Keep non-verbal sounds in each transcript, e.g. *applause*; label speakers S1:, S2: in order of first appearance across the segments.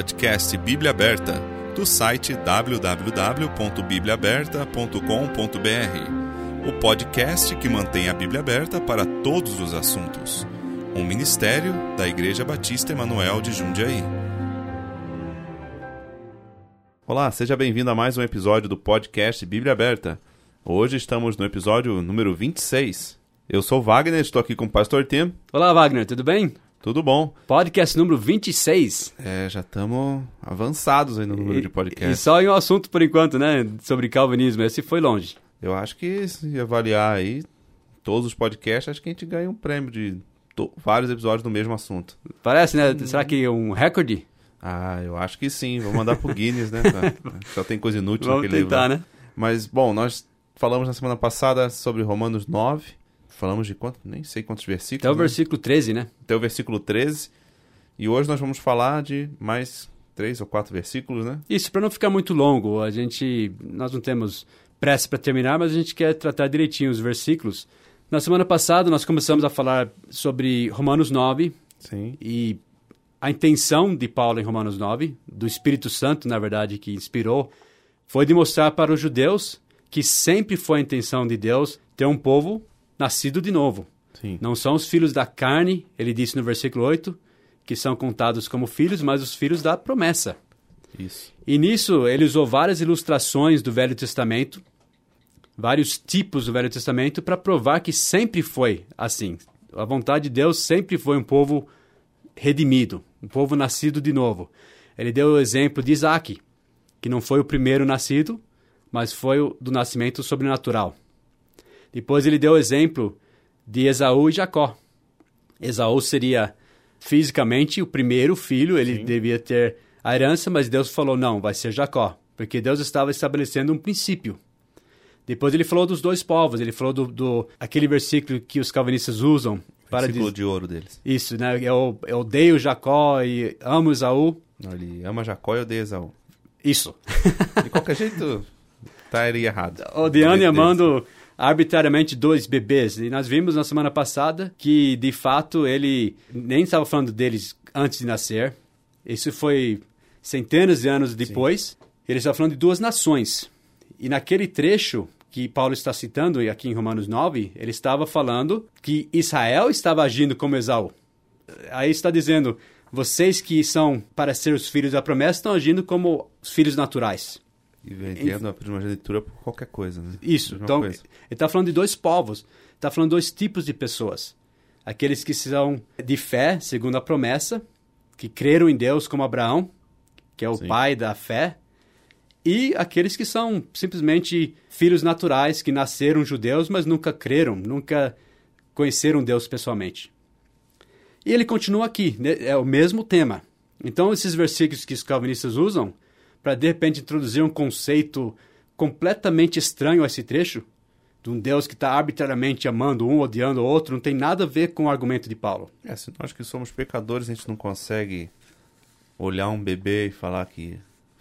S1: Podcast Bíblia Aberta, do site www.bibliaaberta.com.br. O podcast que mantém a Bíblia aberta para todos os assuntos. Um ministério da Igreja Batista Emanuel de Jundiaí. Olá, seja bem-vindo a mais um episódio do podcast Bíblia Aberta. Hoje estamos no episódio número 26. Eu sou Wagner, estou aqui com o Pastor Tim.
S2: Olá, Wagner, tudo bem?
S1: Tudo bom?
S2: Podcast número 26.
S1: É, já estamos avançados aí no número
S2: E-
S1: de podcasts.
S2: E só em um assunto por enquanto, né? Sobre calvinismo. Esse foi longe.
S1: Eu acho que se avaliar aí todos os podcasts, acho que a gente ganha um prêmio de vários episódios do mesmo assunto.
S2: Parece, né? Será que é um recorde?
S1: Ah, eu acho que sim. Vou mandar pro Guinness, né? Pra- *laughs* Só tem coisa inútil
S2: Vamos
S1: naquele livro.
S2: tentar,
S1: lá.
S2: né?
S1: Mas, bom, nós falamos na semana passada sobre Romanos 9. Falamos de quanto? Nem sei quantos versículos.
S2: Até o
S1: né?
S2: versículo 13, né?
S1: Até o versículo 13. E hoje nós vamos falar de mais três ou quatro versículos, né?
S2: Isso, para não ficar muito longo, a gente. Nós não temos pressa para terminar, mas a gente quer tratar direitinho os versículos. Na semana passada, nós começamos a falar sobre Romanos 9
S1: Sim.
S2: e a intenção de Paulo em Romanos 9, do Espírito Santo, na verdade, que inspirou, foi de mostrar para os judeus que sempre foi a intenção de Deus ter um povo nascido de novo.
S1: Sim.
S2: Não são os filhos da carne, ele disse no versículo 8, que são contados como filhos, mas os filhos da promessa.
S1: Isso.
S2: E nisso ele usou várias ilustrações do Velho Testamento, vários tipos do Velho Testamento, para provar que sempre foi assim. A vontade de Deus sempre foi um povo redimido, um povo nascido de novo. Ele deu o exemplo de Isaac, que não foi o primeiro nascido, mas foi o do nascimento sobrenatural. Depois ele deu o exemplo de Esaú e Jacó. Esaú seria fisicamente o primeiro filho, ele
S1: Sim.
S2: devia ter a herança, mas Deus falou: não, vai ser Jacó, porque Deus estava estabelecendo um princípio. Depois ele falou dos dois povos, ele falou do, do aquele versículo que os calvinistas usam para
S1: Versículo de ouro deles.
S2: isso, né? Eu, eu odeio Jacó e amo Esaú.
S1: Não, Ele ama Jacó e odeia Esaú.
S2: Isso.
S1: De qualquer jeito, estaria errado. *laughs*
S2: Odiando e
S1: Deles.
S2: Arbitrariamente dois bebês. E nós vimos na semana passada que, de fato, ele nem estava falando deles antes de nascer. Isso foi centenas de anos depois. Ele estava falando de duas nações. E naquele trecho que Paulo está citando aqui em Romanos 9, ele estava falando que Israel estava agindo como Esaú. Aí está dizendo, vocês que são para ser os filhos da promessa estão agindo como os filhos naturais.
S1: E vendendo a primogenitura por qualquer coisa, né?
S2: Isso. Então,
S1: coisa.
S2: ele está falando de dois povos. Está falando de dois tipos de pessoas. Aqueles que são de fé, segundo a promessa, que creram em Deus como Abraão, que é o
S1: Sim.
S2: pai da fé, e aqueles que são simplesmente filhos naturais, que nasceram judeus, mas nunca creram, nunca conheceram Deus pessoalmente. E ele continua aqui, né? é o mesmo tema. Então, esses versículos que os calvinistas usam para de repente introduzir um conceito completamente estranho a esse trecho, de um Deus que está arbitrariamente amando um, odiando o outro, não tem nada a ver com o argumento de Paulo.
S1: É, se nós que somos pecadores, a gente não consegue olhar um bebê e falar que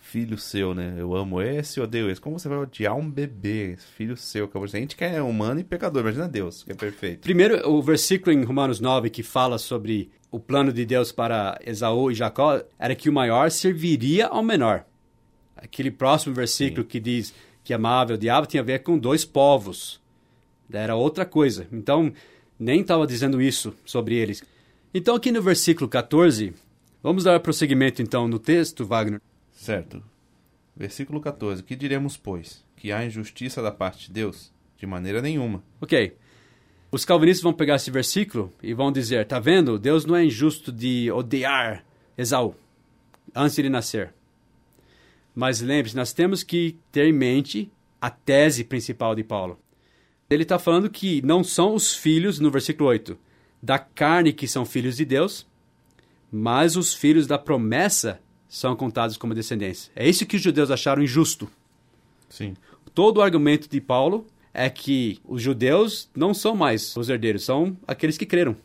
S1: filho seu, né? Eu amo esse odeio esse. Como você vai odiar um bebê, filho seu? Acabou de dizer. A gente que é humano e pecador, imagina Deus, que é perfeito.
S2: Primeiro, o versículo em Romanos 9 que fala sobre o plano de Deus para Esaú e Jacó era que o maior serviria ao menor. Aquele próximo versículo que diz que amava o diabo tinha a ver com dois povos. Era outra coisa. Então, nem estava dizendo isso sobre eles. Então, aqui no versículo 14, vamos dar prosseguimento então no texto, Wagner.
S1: Certo. Versículo 14. Que diremos, pois? Que há injustiça da parte de Deus? De maneira nenhuma.
S2: Ok. Os calvinistas vão pegar esse versículo e vão dizer: tá vendo? Deus não é injusto de odiar Esaú antes de ele nascer. Mas lembre-se, nós temos que ter em mente a tese principal de Paulo. Ele está falando que não são os filhos, no versículo 8, da carne que são filhos de Deus, mas os filhos da promessa são contados como descendência. É isso que os judeus acharam injusto.
S1: Sim.
S2: Todo o argumento de Paulo é que os judeus não são mais os herdeiros, são aqueles que creram.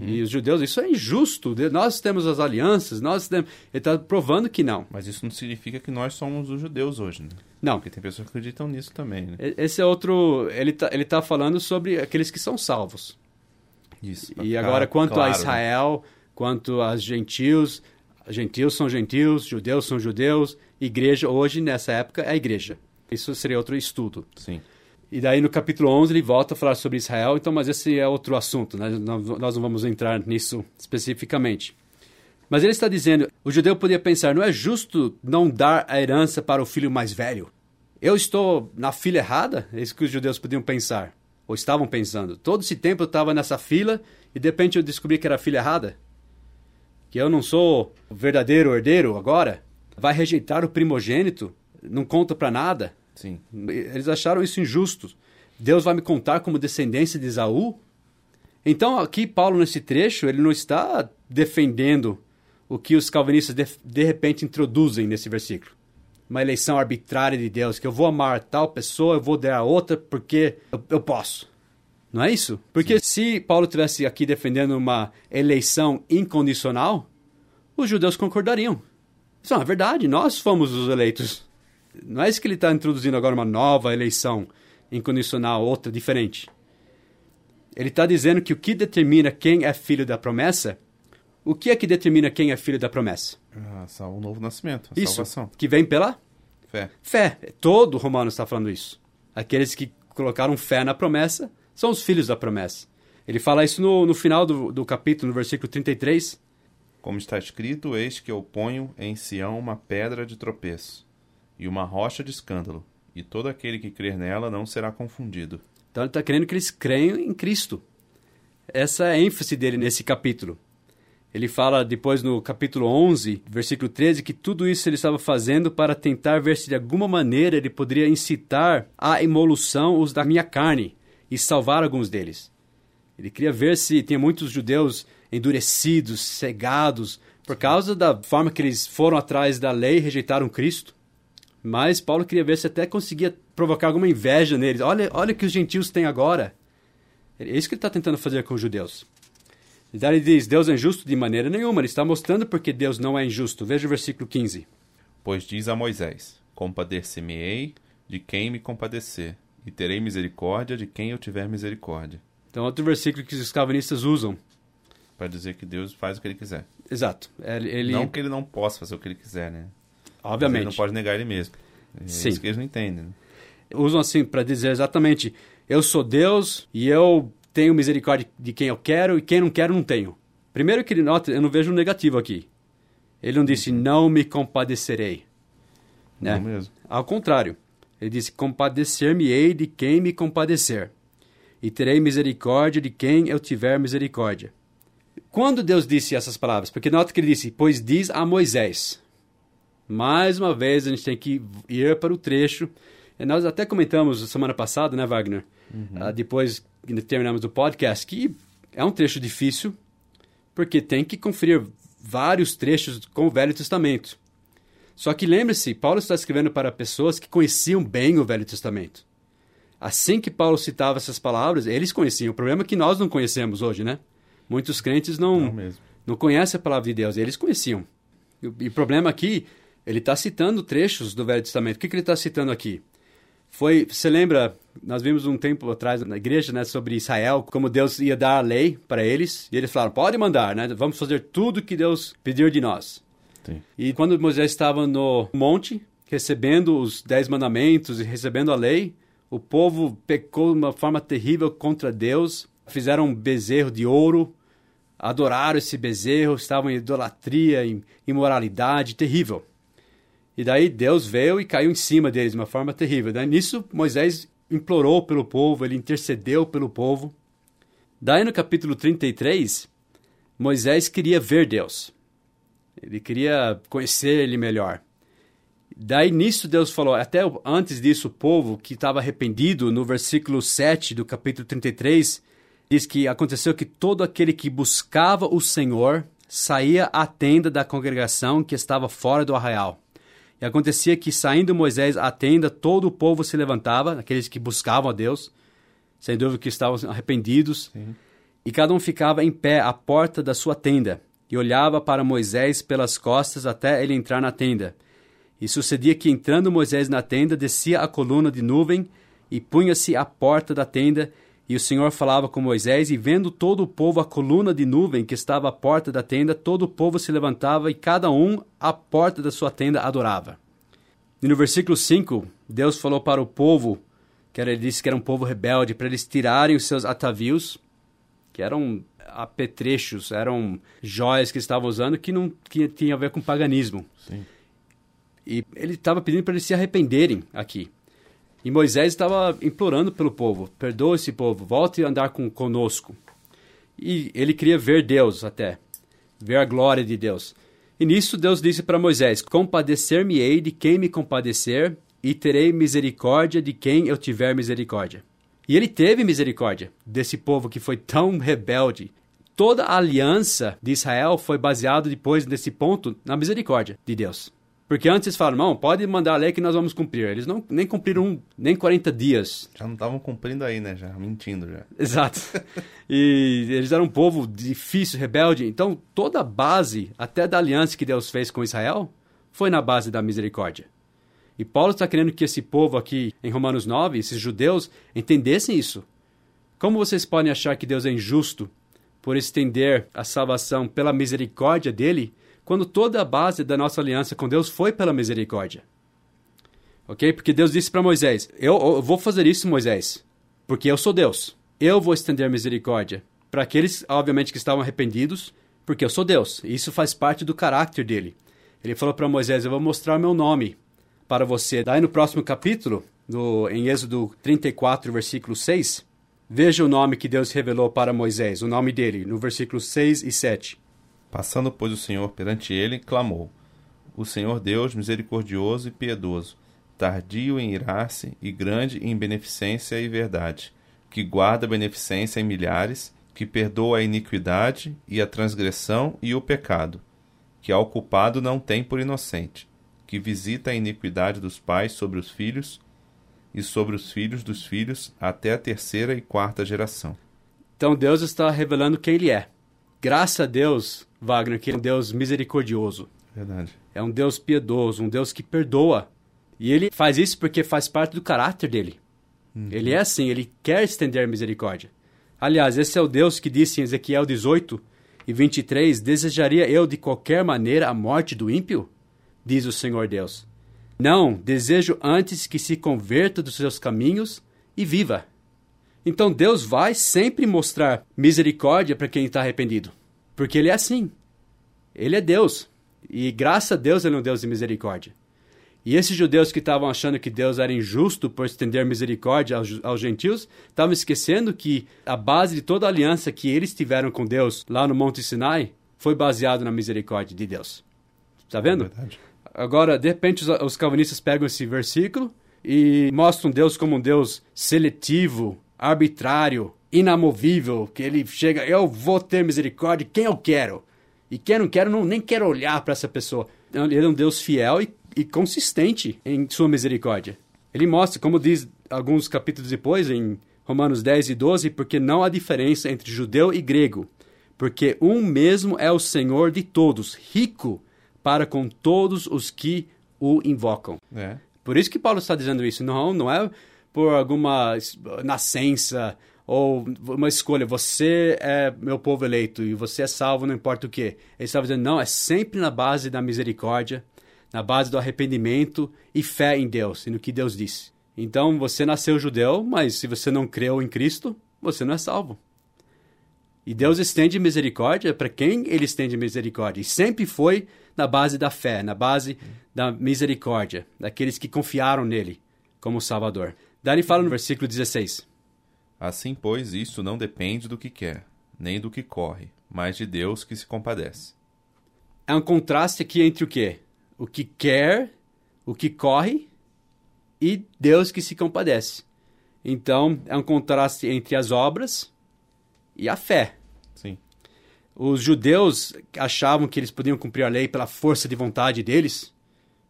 S2: E os judeus, isso é injusto. De- Nós temos as alianças, nós temos. Ele está provando que não.
S1: Mas isso não significa que nós somos os judeus hoje, né?
S2: Não.
S1: Porque tem pessoas que acreditam nisso também, né?
S2: Esse é outro. Ele está ele tá falando sobre aqueles que são salvos.
S1: Isso.
S2: E agora, quanto
S1: claro,
S2: a
S1: né?
S2: Israel, quanto aos gentios, Gentios são gentios, judeus são judeus, igreja hoje, nessa época, é a igreja. Isso seria outro estudo.
S1: Sim.
S2: E daí no capítulo 11 ele volta a falar sobre Israel, então, mas esse é outro assunto, né? nós não vamos entrar nisso especificamente. Mas ele está dizendo, o judeu podia pensar, não é justo não dar a herança para o filho mais velho? Eu estou na fila errada? É isso que os judeus podiam pensar, ou estavam pensando. Todo esse tempo eu estava nessa fila e de repente eu descobri que era a fila errada? Que eu não sou o verdadeiro herdeiro agora? Vai rejeitar o primogênito? Não conta para nada?
S1: Sim.
S2: Eles acharam isso injusto. Deus vai me contar como descendência de Esaú? Então, aqui, Paulo, nesse trecho, ele não está defendendo o que os calvinistas de, de repente introduzem nesse versículo. Uma eleição arbitrária de Deus, que eu vou amar tal pessoa, eu vou dar a outra porque eu, eu posso. Não é isso? Porque Sim. se Paulo tivesse aqui defendendo uma eleição incondicional, os judeus concordariam. Isso é uma verdade, nós fomos os eleitos. Não é isso que ele está introduzindo agora uma nova eleição incondicional, outra diferente. Ele está dizendo que o que determina quem é filho da promessa, o que é que determina quem é filho da promessa?
S1: Ah, o novo nascimento, a
S2: isso,
S1: salvação.
S2: que vem pela
S1: fé.
S2: Fé. Todo romano está falando isso. Aqueles que colocaram fé na promessa são os filhos da promessa. Ele fala isso no, no final do, do capítulo, no versículo 33.
S1: Como está escrito, eis que eu ponho em Sião uma pedra de tropeço e uma rocha de escândalo, e todo aquele que crer nela não será confundido.
S2: Então ele está querendo que eles creiam em Cristo. Essa é a ênfase dele nesse capítulo. Ele fala depois no capítulo 11, versículo 13, que tudo isso ele estava fazendo para tentar ver se de alguma maneira ele poderia incitar à emolução os da minha carne e salvar alguns deles. Ele queria ver se tinha muitos judeus endurecidos, cegados, por causa da forma que eles foram atrás da lei e rejeitaram Cristo. Mas Paulo queria ver se até conseguia provocar alguma inveja neles. Olha, olha o que os gentios têm agora. É isso que ele está tentando fazer com os judeus. E daí ele diz: Deus é injusto de maneira nenhuma. Ele está mostrando porque Deus não é injusto. Veja o versículo 15.
S1: Pois diz a Moisés: Compadecer-me-ei de quem me compadecer, e terei misericórdia de quem eu tiver misericórdia.
S2: Então, outro versículo que os calvinistas usam.
S1: Para dizer que Deus faz o que ele quiser.
S2: Exato. Ele...
S1: Não que ele não possa fazer o que ele quiser, né?
S2: Obviamente.
S1: Ele não pode negar ele mesmo. É
S2: Sim.
S1: isso que eles não entendem. Né?
S2: Usam assim para dizer exatamente: eu sou Deus e eu tenho misericórdia de quem eu quero e quem não quero não tenho. Primeiro que ele nota, eu não vejo um negativo aqui. Ele não disse não me compadecerei. Né?
S1: Não mesmo.
S2: Ao contrário, ele disse compadecer-me-ei de quem me compadecer e terei misericórdia de quem eu tiver misericórdia. Quando Deus disse essas palavras? Porque nota que ele disse, pois diz a Moisés. Mais uma vez, a gente tem que ir para o trecho. E nós até comentamos semana passada, né, Wagner? Uhum. Uh, depois que terminamos o podcast, que é um trecho difícil, porque tem que conferir vários trechos com o Velho Testamento. Só que lembre-se, Paulo está escrevendo para pessoas que conheciam bem o Velho Testamento. Assim que Paulo citava essas palavras, eles conheciam. O problema é que nós não conhecemos hoje, né? Muitos crentes não,
S1: não,
S2: não conhecem a palavra de Deus, eles conheciam. E o problema aqui ele está citando trechos do Velho Testamento. O que, que ele está citando aqui? Foi, você lembra, nós vimos um tempo atrás na igreja, né, sobre Israel, como Deus ia dar a lei para eles, e eles falaram, pode mandar, né, vamos fazer tudo que Deus pediu de nós.
S1: Sim.
S2: E quando Moisés estava no monte, recebendo os dez mandamentos e recebendo a lei, o povo pecou de uma forma terrível contra Deus, fizeram um bezerro de ouro, adoraram esse bezerro, estavam em idolatria, em imoralidade terrível. E daí Deus veio e caiu em cima deles de uma forma terrível. Daí nisso Moisés implorou pelo povo, ele intercedeu pelo povo. Daí no capítulo 33, Moisés queria ver Deus. Ele queria conhecer ele melhor. Daí nisso Deus falou, até antes disso o povo que estava arrependido, no versículo 7 do capítulo 33, diz que aconteceu que todo aquele que buscava o Senhor saía à tenda da congregação que estava fora do arraial. E acontecia que, saindo Moisés à tenda, todo o povo se levantava, aqueles que buscavam a Deus, sem dúvida que estavam arrependidos,
S1: Sim.
S2: e cada um ficava em pé à porta da sua tenda, e olhava para Moisés pelas costas até ele entrar na tenda. E sucedia que, entrando Moisés na tenda, descia a coluna de nuvem e punha-se à porta da tenda, E o Senhor falava com Moisés, e vendo todo o povo a coluna de nuvem que estava à porta da tenda, todo o povo se levantava e cada um à porta da sua tenda adorava. E no versículo 5, Deus falou para o povo, que era, ele disse que era um povo rebelde, para eles tirarem os seus atavios, que eram apetrechos, eram joias que estavam usando que não que tinha a ver com paganismo.
S1: Sim.
S2: E ele estava pedindo para eles se arrependerem aqui. E Moisés estava implorando pelo povo: perdoa esse povo, volte a andar com, conosco. E ele queria ver Deus até, ver a glória de Deus. E nisso Deus disse para Moisés: Compadecer-me-ei de quem me compadecer, e terei misericórdia de quem eu tiver misericórdia. E ele teve misericórdia desse povo que foi tão rebelde. Toda a aliança de Israel foi baseada depois desse ponto na misericórdia de Deus. Porque antes eles falaram, não, pode mandar a lei que nós vamos cumprir. Eles não, nem cumpriram nem 40 dias.
S1: Já não estavam cumprindo aí, né? Já mentindo já. *laughs*
S2: Exato. e eles eram um povo difícil, rebelde. Então, toda a base, até da aliança que Deus fez com Israel, foi na base da misericórdia. E Paulo está querendo que esse povo aqui, em Romanos 9, esses judeus, entendessem isso. Como vocês podem achar que Deus é injusto por estender a salvação pela misericórdia dele quando toda a base da nossa aliança com Deus foi pela misericórdia. Ok? Porque Deus disse para Moisés: eu, eu, vou fazer isso, Moisés, porque eu sou Deus. Eu vou estender misericórdia para aqueles, obviamente, que estavam arrependidos, porque eu sou Deus. Isso faz parte do caráter dele. Ele falou para Moisés: Eu vou mostrar meu nome para você. Daí no próximo capítulo, no, em Êxodo 34, versículo 6, veja o nome que Deus revelou para Moisés, o nome dele, no versículo 6 e 7.
S1: Passando, pois, o Senhor perante ele, clamou: O Senhor Deus misericordioso e piedoso, tardio em irar-se e grande em beneficência e verdade, que guarda beneficência em milhares, que perdoa a iniquidade e a transgressão e o pecado, que ao culpado não tem por inocente, que visita a iniquidade dos pais sobre os filhos e sobre os filhos dos filhos até a terceira e quarta geração.
S2: Então Deus está revelando quem ele é. Graças a Deus, Wagner, que é um Deus misericordioso.
S1: Verdade.
S2: É um Deus piedoso, um Deus que perdoa. E ele faz isso porque faz parte do caráter dele. Uhum. Ele é assim, ele quer estender misericórdia. Aliás, esse é o Deus que disse em Ezequiel 18 e 23: Desejaria eu de qualquer maneira a morte do ímpio? Diz o Senhor Deus. Não, desejo antes que se converta dos seus caminhos e viva. Então Deus vai sempre mostrar misericórdia para quem está arrependido. Porque Ele é assim. Ele é Deus. E graças a Deus Ele é um Deus de misericórdia. E esses judeus que estavam achando que Deus era injusto por estender misericórdia aos, aos gentios, estavam esquecendo que a base de toda a aliança que eles tiveram com Deus lá no Monte Sinai foi baseado na misericórdia de Deus. Está vendo?
S1: É
S2: Agora, de repente, os, os calvinistas pegam esse versículo e mostram Deus como um Deus seletivo, arbitrário, inamovível, que ele chega, eu vou ter misericórdia quem eu quero. E quem não quero, não, nem quero olhar para essa pessoa. Ele é um Deus fiel e, e consistente em sua misericórdia. Ele mostra, como diz alguns capítulos depois, em Romanos 10 e 12, porque não há diferença entre judeu e grego, porque um mesmo é o Senhor de todos, rico para com todos os que o invocam.
S1: É.
S2: Por isso que Paulo está dizendo isso. Não, não é por alguma nascença ou uma escolha. Você é meu povo eleito e você é salvo, não importa o que. Ele estava dizendo, não, é sempre na base da misericórdia, na base do arrependimento e fé em Deus e no que Deus disse. Então, você nasceu judeu, mas se você não creu em Cristo, você não é salvo. E Deus estende misericórdia para quem ele estende misericórdia. E sempre foi na base da fé, na base da misericórdia, daqueles que confiaram nele como Salvador. Daí ele fala no versículo 16:
S1: Assim, pois, isso não depende do que quer, nem do que corre, mas de Deus que se compadece.
S2: É um contraste aqui entre o quê? O que quer, o que corre e Deus que se compadece. Então, é um contraste entre as obras e a fé.
S1: Sim.
S2: Os judeus achavam que eles podiam cumprir a lei pela força de vontade deles.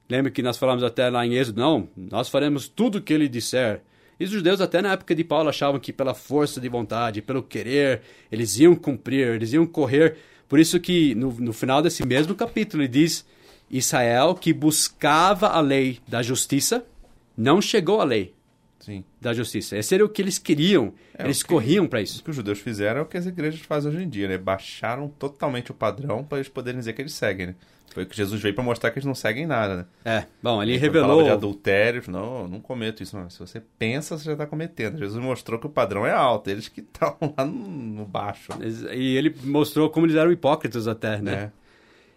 S2: Lembra que nós falamos até lá em Êxodo? Não, nós faremos tudo o que ele disser. E os judeus, até na época de Paulo, achavam que pela força de vontade, pelo querer, eles iam cumprir, eles iam correr. Por isso que no, no final desse mesmo capítulo ele diz: Israel que buscava a lei da justiça, não chegou à lei.
S1: Sim.
S2: da justiça. Esse era o que eles queriam.
S1: É,
S2: eles
S1: o que-
S2: corriam para
S1: O
S2: isso.
S1: que os judeus fizeram é o que as igrejas fazem hoje em dia, né? Baixaram totalmente o padrão para eles poderem dizer que eles seguem, né? Foi o que Jesus veio para mostrar que eles não seguem nada, né?
S2: É, bom, ele
S1: Quando
S2: revelou.
S1: de adultério, não, não cometo isso. Não. Se você pensa, você já está cometendo. Jesus mostrou que o padrão é alto. Eles que estão *laughs* lá no, baixo.
S2: E ele mostrou como eles eram hipócritas até, né?
S1: né?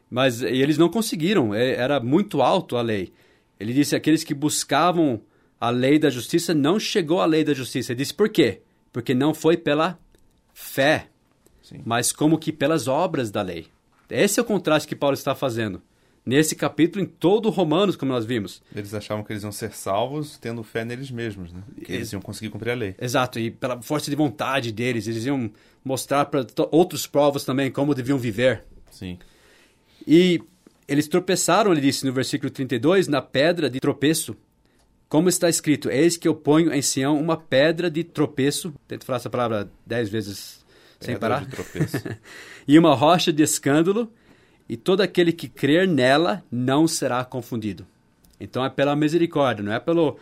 S2: Mas eles não conseguiram, é- era muito alto a lei. Ele disse aqueles que buscavam a lei da justiça não chegou à lei da justiça. Ele disse por quê? Porque não foi pela fé,
S1: Sim.
S2: mas como que pelas obras da lei. Esse é o contraste que Paulo está fazendo. Nesse capítulo, em todo Romanos, como nós vimos.
S1: Eles achavam que eles iam ser salvos tendo fé neles mesmos, né? Que eles iam conseguir cumprir a lei.
S2: Exato, e pela força de vontade deles, eles iam mostrar para outros povos também como deviam viver.
S1: Sim.
S2: E eles tropeçaram, ele disse no versículo 32, na pedra de tropeço. Como está escrito, eis que eu ponho em Sião uma pedra de tropeço. Tento falar essa palavra dez vezes sem
S1: Pedra
S2: parar.
S1: de tropeço. *laughs*
S2: E uma rocha de escândalo, e todo aquele que crer nela não será confundido. Então é pela misericórdia, não é pelo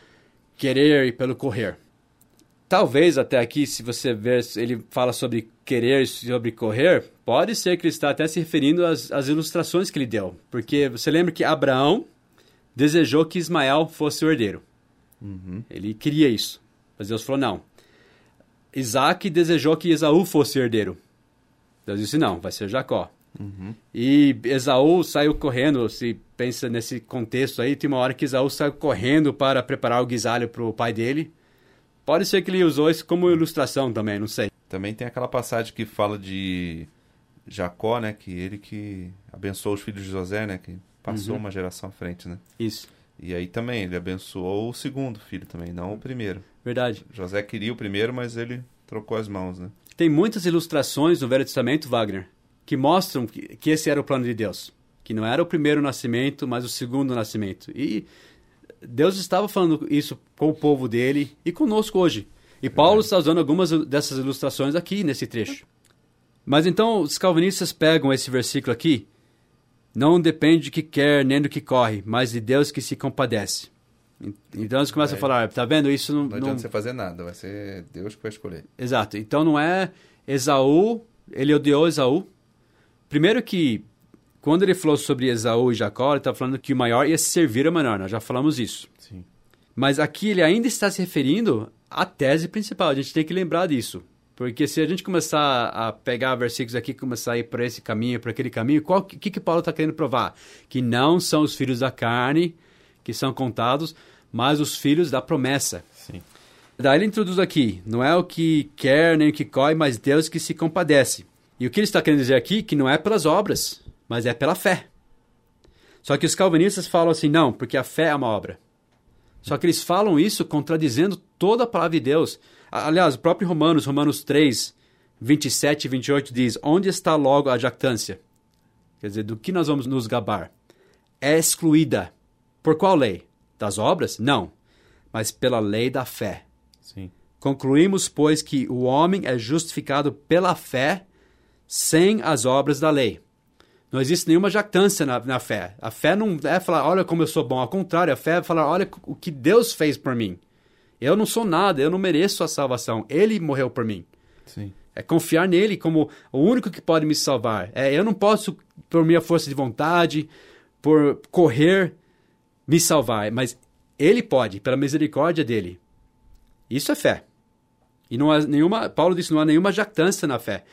S2: querer e pelo correr. Talvez até aqui, se você ver, ele fala sobre querer e sobre correr, pode ser que ele está até se referindo às, às ilustrações que ele deu. Porque você lembra que Abraão desejou que Ismael fosse o herdeiro.
S1: Uhum.
S2: Ele queria isso. Mas Deus falou não. Isaac desejou que Esaú fosse herdeiro. Deus disse não, vai ser Jacó.
S1: Uhum.
S2: E Esaú saiu correndo, se pensa nesse contexto aí, tem uma hora que Esaú saiu correndo para preparar o guisalho para o pai dele. Pode ser que ele usou isso como ilustração também, não sei.
S1: Também tem aquela passagem que fala de Jacó, né? Que ele que abençoou os filhos de José, né? Que passou
S2: Uhum.
S1: uma geração à frente, né?
S2: Isso,
S1: E aí também, ele abençoou o segundo filho também, não o primeiro.
S2: verdade.
S1: José queria o primeiro, mas ele trocou as mãos, né?
S2: Tem muitas ilustrações no Velho Testamento, Wagner, que mostram que, que esse era o plano de Deus. Que não era o primeiro nascimento, mas o segundo nascimento. E Deus estava falando isso com o povo dele e conosco hoje. E Paulo está usando algumas dessas ilustrações aqui nesse trecho. Mas então os calvinistas pegam esse versículo aqui. Não depende de que quer nem do que corre, mas de Deus que se compadece. Então eles começam a falar, tá vendo? Isso não,
S1: Não
S2: não,
S1: adianta você fazer nada, vai ser Deus que vai escolher.
S2: Exato. Então não é Esaú, ele odiou Esaú. Primeiro que, quando ele falou sobre Esaú e Jacó, ele está falando que o maior ia servir ao menor, nós já falamos isso.
S1: Sim.
S2: Mas aqui ele ainda está se referindo à tese principal, a gente tem que lembrar disso. Porque se a gente começar a pegar versículos aqui começar a ir por esse caminho, por aquele caminho, o que, que Paulo está querendo provar? Que não são os filhos da carne que são contados, mas os filhos da promessa.
S1: Sim.
S2: Daí ele introduz aqui, não é o que quer nem o que corre, mas Deus que se compadece. E o que ele está querendo dizer aqui, que não é pelas obras, mas é pela fé. Só que os calvinistas falam assim, não, porque a fé é uma obra. Só que eles falam isso contradizendo toda a palavra de Deus. Aliás, o próprio Romanos, Romanos 3, 27 e 28 diz, onde está logo a jactância? Quer dizer, do que nós vamos nos gabar? É excluída. Por qual lei? Das obras? Não, mas pela lei da fé.
S1: Sim.
S2: Concluímos, pois, que o homem é justificado pela fé sem as obras da lei. Não existe nenhuma jactância na, na fé. A fé não é falar, olha como eu sou bom. Ao contrário, a fé é falar, olha o que Deus fez por mim. Eu não sou nada, eu não mereço a salvação. Ele morreu por mim.
S1: Sim.
S2: É confiar nele como o único que pode me salvar. É, eu não posso, por minha força de vontade, por correr, me salvar. Mas ele pode, pela misericórdia dele. Isso é fé. E não há nenhuma, Paulo disse, não há nenhuma jactância na fé.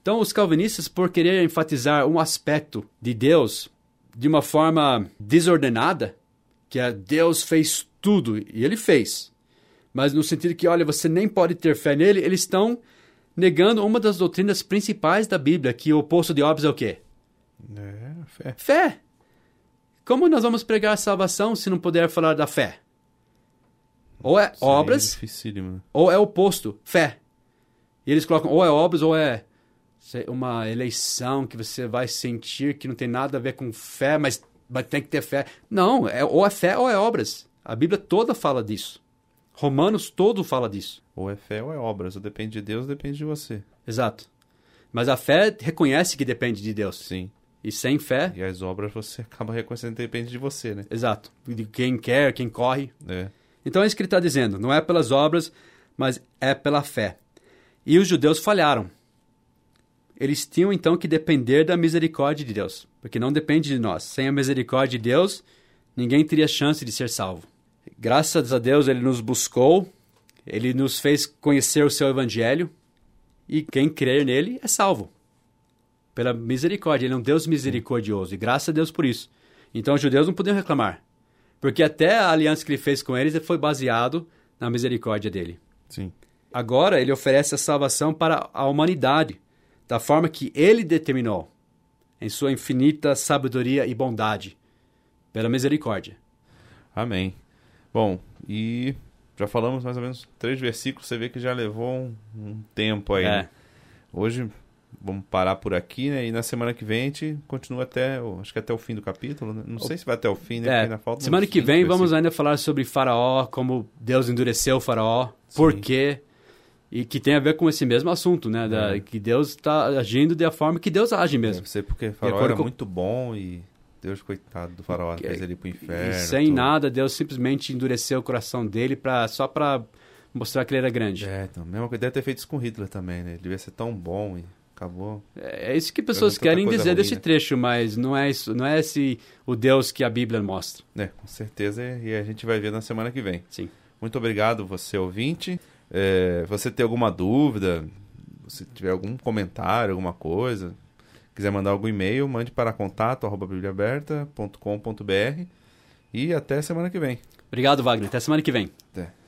S2: Então, os calvinistas, por querer enfatizar um aspecto de Deus de uma forma desordenada, que é Deus fez tudo, e ele fez. Mas no sentido que, olha, você nem pode ter fé nele, eles estão negando uma das doutrinas principais da Bíblia, que o oposto de obras é o quê?
S1: É, fé.
S2: Fé. Como nós vamos pregar a salvação se não puder falar da fé? Ou é
S1: Isso
S2: obras,
S1: É
S2: ou é o oposto, fé. E eles colocam ou é obras ou é uma eleição que você vai sentir que não tem nada a ver com fé, mas, mas tem que ter fé. Não, é, ou é fé ou é obras. A Bíblia toda fala disso. Romanos todo fala disso.
S1: Ou é fé ou é obras. Ou depende de Deus, depende de você.
S2: Exato. Mas a fé reconhece que depende de Deus.
S1: Sim.
S2: E sem fé,
S1: E as obras você *laughs* acaba reconhecendo que depende de você, né?
S2: exato. De quem quer, quem corre.
S1: É.
S2: Então é isso que ele está dizendo. Não é pelas obras, mas é pela fé. E os judeus falharam. Eles tinham então que depender da misericórdia de Deus, porque não depende de nós. Sem a misericórdia de Deus, ninguém teria chance de ser salvo. Graças a Deus, ele nos buscou, ele nos fez conhecer o seu evangelho, e quem crer nele é salvo. Pela misericórdia, ele é um Deus misericordioso, e graças a Deus por isso. Então os judeus não podiam reclamar, porque até a aliança que ele fez com eles foi baseado na misericórdia dele.
S1: Sim.
S2: Agora ele oferece a salvação para a humanidade, da forma que ele determinou, em sua infinita sabedoria e bondade, pela misericórdia.
S1: Amém. Bom, e já falamos mais ou menos três versículos, você vê que já levou um, um tempo aí.
S2: É.
S1: né? Hoje vamos parar por aqui, né? E na semana que vem a gente continua até, acho que até o fim do capítulo, né? Não sei se vai até o fim, né?
S2: É,
S1: ainda falta
S2: semana que
S1: 20
S2: vem vamos ainda falar sobre Faraó, como Deus endureceu o Faraó, por
S1: Sim.
S2: quê, e que tem a ver com esse mesmo assunto, né? Da,
S1: É.
S2: Que Deus está agindo da forma que Deus age mesmo.
S1: Deve ser porque faraó era
S2: com-
S1: muito bom e Deus, coitado do faraó,
S2: Que-
S1: fez ele ir pro inferno.
S2: E sem
S1: tudo.
S2: nada, Deus simplesmente endureceu o coração dele pra, só para mostrar que ele era grande.
S1: É, então, mesmo que deve ter feito isso com Hitler também, né? Ele devia ser tão bom e acabou.
S2: É isso que pessoas querem
S1: coisa
S2: dizer
S1: ruim,
S2: desse
S1: né?
S2: trecho, mas não é isso, não é esse o Deus que a Bíblia mostra.
S1: É, com certeza, e a gente vai ver na semana que vem.
S2: Sim.
S1: Muito obrigado, você ouvinte. É, você tem alguma dúvida, se tiver algum comentário, alguma coisa, quiser mandar algum e-mail, mande para contato arroba bibliaaberta.com.br e até semana que vem.
S2: Obrigado, Wagner. Até semana que vem.
S1: Até.